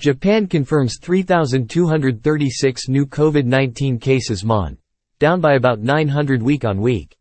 Japan confirms 3,236 new COVID-19 cases mon. Down by about 900 week on week.